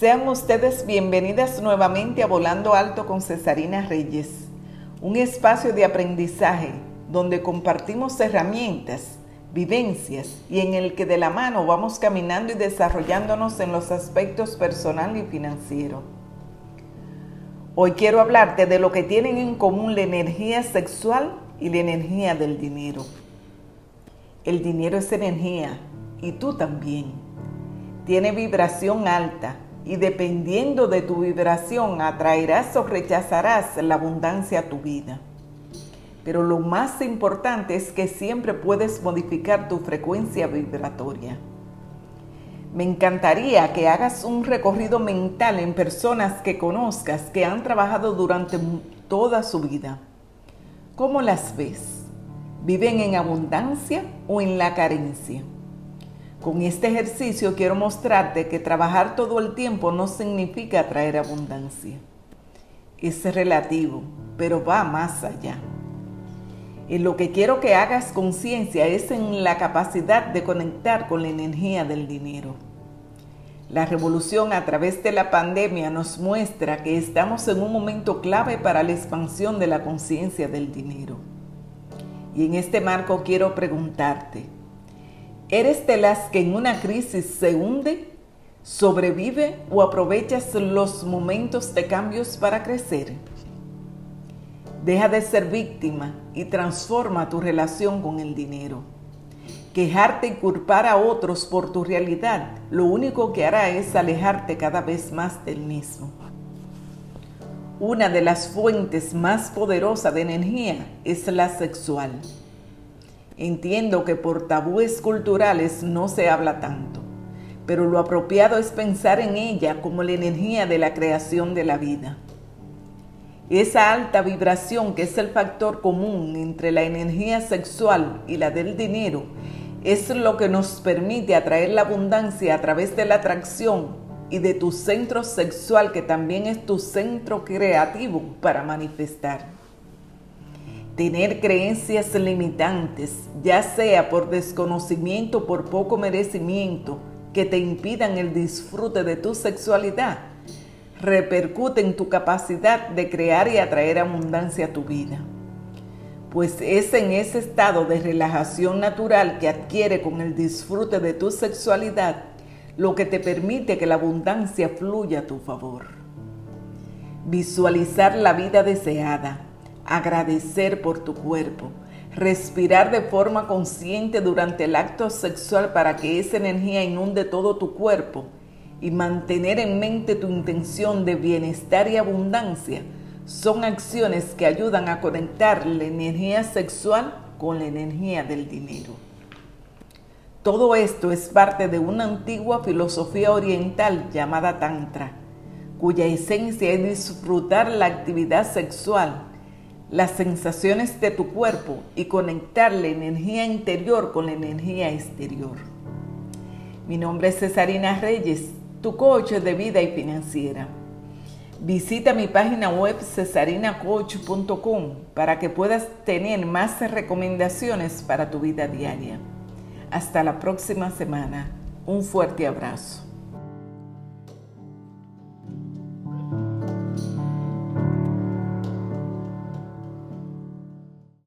Sean ustedes bienvenidas nuevamente a Volando Alto con Cesarina Reyes, un espacio de aprendizaje donde compartimos herramientas, vivencias y en el que de la mano vamos caminando y desarrollándonos en los aspectos personal y financiero. Hoy quiero hablarte de lo que tienen en común la energía sexual y la energía del dinero. El dinero es energía y tú también. Tiene vibración alta y dependiendo de tu vibración atraerás o rechazarás la abundancia a tu vida. Pero lo más importante es que siempre puedes modificar tu frecuencia vibratoria. Me encantaría que hagas un recorrido mental en personas que conozcas que han trabajado durante toda su vida. ¿Cómo las ves? ¿Viven en abundancia o en la carencia? Con este ejercicio quiero mostrarte que trabajar todo el tiempo no significa traer abundancia. Es relativo, pero va más allá. En lo que quiero que hagas conciencia es en la capacidad de conectar con la energía del dinero. La revolución a través de la pandemia nos muestra que estamos en un momento clave para la expansión de la conciencia del dinero. Y en este marco quiero preguntarte, ¿Eres de las que en una crisis se hunde, sobrevive o aprovechas los momentos de cambios para crecer? Deja de ser víctima y transforma tu relación con el dinero. Quejarte y culpar a otros por tu realidad lo único que hará es alejarte cada vez más del mismo. Una de las fuentes más poderosas de energía es la sexual. Entiendo que por tabúes culturales no se habla tanto, pero lo apropiado es pensar en ella como la energía de la creación de la vida. Esa alta vibración que es el factor común entre la energía sexual y la del dinero es lo que nos permite atraer la abundancia a través de la atracción y de tu centro sexual que también es tu centro creativo para manifestar tener creencias limitantes, ya sea por desconocimiento o por poco merecimiento, que te impidan el disfrute de tu sexualidad, repercute en tu capacidad de crear y atraer abundancia a tu vida. Pues es en ese estado de relajación natural que adquiere con el disfrute de tu sexualidad lo que te permite que la abundancia fluya a tu favor. Visualizar la vida deseada agradecer por tu cuerpo, respirar de forma consciente durante el acto sexual para que esa energía inunde todo tu cuerpo y mantener en mente tu intención de bienestar y abundancia son acciones que ayudan a conectar la energía sexual con la energía del dinero. Todo esto es parte de una antigua filosofía oriental llamada Tantra, cuya esencia es disfrutar la actividad sexual las sensaciones de tu cuerpo y conectar la energía interior con la energía exterior. Mi nombre es Cesarina Reyes, tu coach de vida y financiera. Visita mi página web cesarinacoach.com para que puedas tener más recomendaciones para tu vida diaria. Hasta la próxima semana. Un fuerte abrazo.